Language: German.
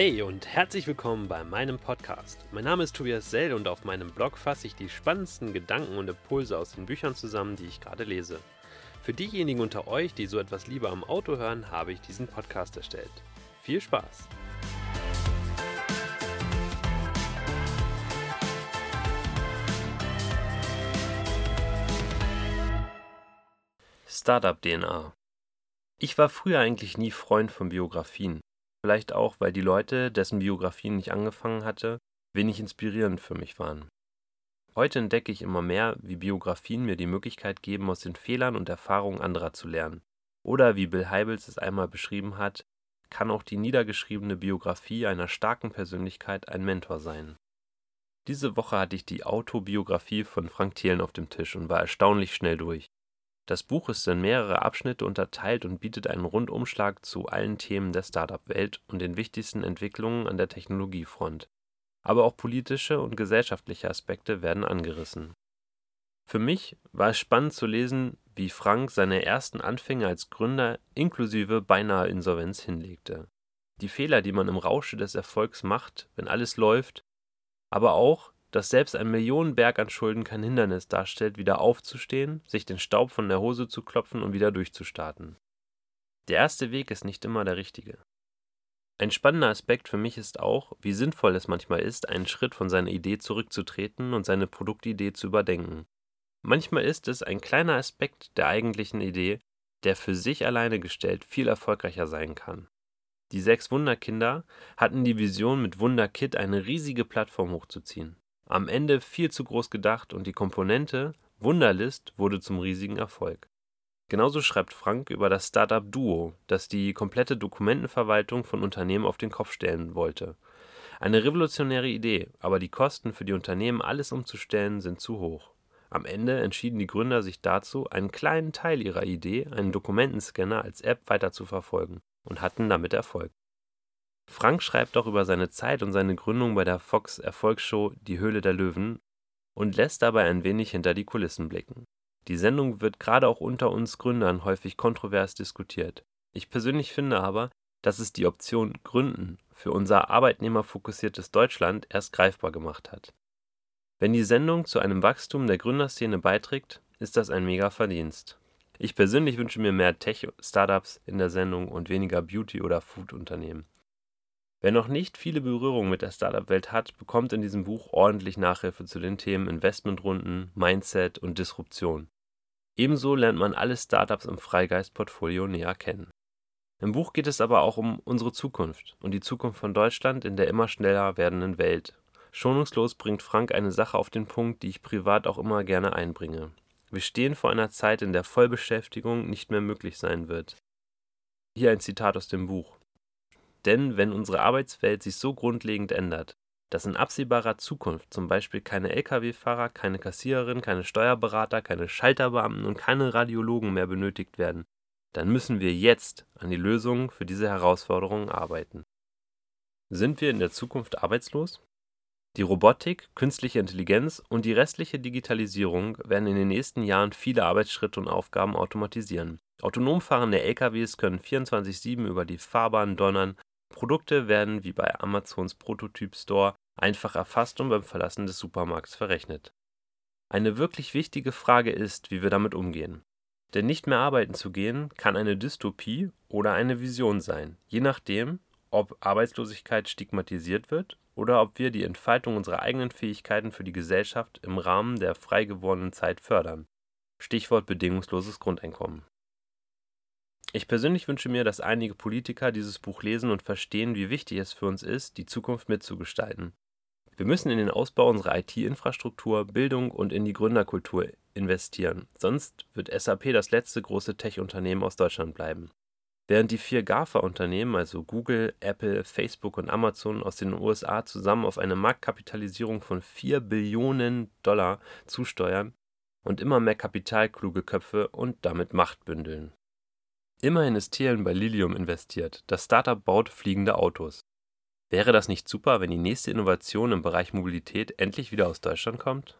Hey und herzlich willkommen bei meinem Podcast. Mein Name ist Tobias Sell und auf meinem Blog fasse ich die spannendsten Gedanken und Impulse aus den Büchern zusammen, die ich gerade lese. Für diejenigen unter euch, die so etwas lieber am Auto hören, habe ich diesen Podcast erstellt. Viel Spaß! Startup DNA Ich war früher eigentlich nie Freund von Biografien. Vielleicht auch, weil die Leute, dessen Biografien ich angefangen hatte, wenig inspirierend für mich waren. Heute entdecke ich immer mehr, wie Biografien mir die Möglichkeit geben, aus den Fehlern und Erfahrungen anderer zu lernen. Oder wie Bill Heibels es einmal beschrieben hat, kann auch die niedergeschriebene Biografie einer starken Persönlichkeit ein Mentor sein. Diese Woche hatte ich die Autobiografie von Frank Thelen auf dem Tisch und war erstaunlich schnell durch. Das Buch ist in mehrere Abschnitte unterteilt und bietet einen Rundumschlag zu allen Themen der Startup-Welt und den wichtigsten Entwicklungen an der Technologiefront. Aber auch politische und gesellschaftliche Aspekte werden angerissen. Für mich war es spannend zu lesen, wie Frank seine ersten Anfänge als Gründer inklusive beinahe Insolvenz hinlegte. Die Fehler, die man im Rausche des Erfolgs macht, wenn alles läuft, aber auch dass selbst ein Millionenberg an Schulden kein Hindernis darstellt, wieder aufzustehen, sich den Staub von der Hose zu klopfen und wieder durchzustarten. Der erste Weg ist nicht immer der richtige. Ein spannender Aspekt für mich ist auch, wie sinnvoll es manchmal ist, einen Schritt von seiner Idee zurückzutreten und seine Produktidee zu überdenken. Manchmal ist es ein kleiner Aspekt der eigentlichen Idee, der für sich alleine gestellt viel erfolgreicher sein kann. Die sechs Wunderkinder hatten die Vision, mit Wunderkit eine riesige Plattform hochzuziehen. Am Ende viel zu groß gedacht und die Komponente Wunderlist wurde zum riesigen Erfolg. Genauso schreibt Frank über das Startup Duo, das die komplette Dokumentenverwaltung von Unternehmen auf den Kopf stellen wollte. Eine revolutionäre Idee, aber die Kosten für die Unternehmen, alles umzustellen, sind zu hoch. Am Ende entschieden die Gründer sich dazu, einen kleinen Teil ihrer Idee, einen Dokumentenscanner als App weiter zu verfolgen und hatten damit Erfolg. Frank schreibt auch über seine Zeit und seine Gründung bei der Fox Erfolgsshow Die Höhle der Löwen und lässt dabei ein wenig hinter die Kulissen blicken. Die Sendung wird gerade auch unter uns Gründern häufig kontrovers diskutiert. Ich persönlich finde aber, dass es die Option Gründen für unser arbeitnehmerfokussiertes Deutschland erst greifbar gemacht hat. Wenn die Sendung zu einem Wachstum der Gründerszene beiträgt, ist das ein mega Verdienst. Ich persönlich wünsche mir mehr Tech-Startups in der Sendung und weniger Beauty- oder Food-Unternehmen. Wer noch nicht viele Berührungen mit der Startup-Welt hat, bekommt in diesem Buch ordentlich Nachhilfe zu den Themen Investmentrunden, Mindset und Disruption. Ebenso lernt man alle Startups im Freigeist-Portfolio näher kennen. Im Buch geht es aber auch um unsere Zukunft und die Zukunft von Deutschland in der immer schneller werdenden Welt. Schonungslos bringt Frank eine Sache auf den Punkt, die ich privat auch immer gerne einbringe. Wir stehen vor einer Zeit, in der Vollbeschäftigung nicht mehr möglich sein wird. Hier ein Zitat aus dem Buch. Denn wenn unsere Arbeitswelt sich so grundlegend ändert, dass in absehbarer Zukunft zum Beispiel keine Lkw-Fahrer, keine Kassiererin, keine Steuerberater, keine Schalterbeamten und keine Radiologen mehr benötigt werden, dann müssen wir jetzt an die Lösungen für diese Herausforderungen arbeiten. Sind wir in der Zukunft arbeitslos? Die Robotik, künstliche Intelligenz und die restliche Digitalisierung werden in den nächsten Jahren viele Arbeitsschritte und Aufgaben automatisieren. Autonom fahrende LKWs können 24/7 über die Fahrbahn donnern Produkte werden wie bei Amazons Prototyp-Store einfach erfasst und beim Verlassen des Supermarkts verrechnet. Eine wirklich wichtige Frage ist, wie wir damit umgehen. Denn nicht mehr arbeiten zu gehen kann eine Dystopie oder eine Vision sein, je nachdem, ob Arbeitslosigkeit stigmatisiert wird oder ob wir die Entfaltung unserer eigenen Fähigkeiten für die Gesellschaft im Rahmen der frei gewordenen Zeit fördern. Stichwort bedingungsloses Grundeinkommen. Ich persönlich wünsche mir, dass einige Politiker dieses Buch lesen und verstehen, wie wichtig es für uns ist, die Zukunft mitzugestalten. Wir müssen in den Ausbau unserer IT-Infrastruktur, Bildung und in die Gründerkultur investieren, sonst wird SAP das letzte große Tech-Unternehmen aus Deutschland bleiben. Während die vier GAFA-Unternehmen, also Google, Apple, Facebook und Amazon, aus den USA zusammen auf eine Marktkapitalisierung von 4 Billionen Dollar zusteuern und immer mehr kapitalkluge Köpfe und damit Macht bündeln. Immerhin ist Thelen bei Lilium investiert, das Startup baut fliegende Autos. Wäre das nicht super, wenn die nächste Innovation im Bereich Mobilität endlich wieder aus Deutschland kommt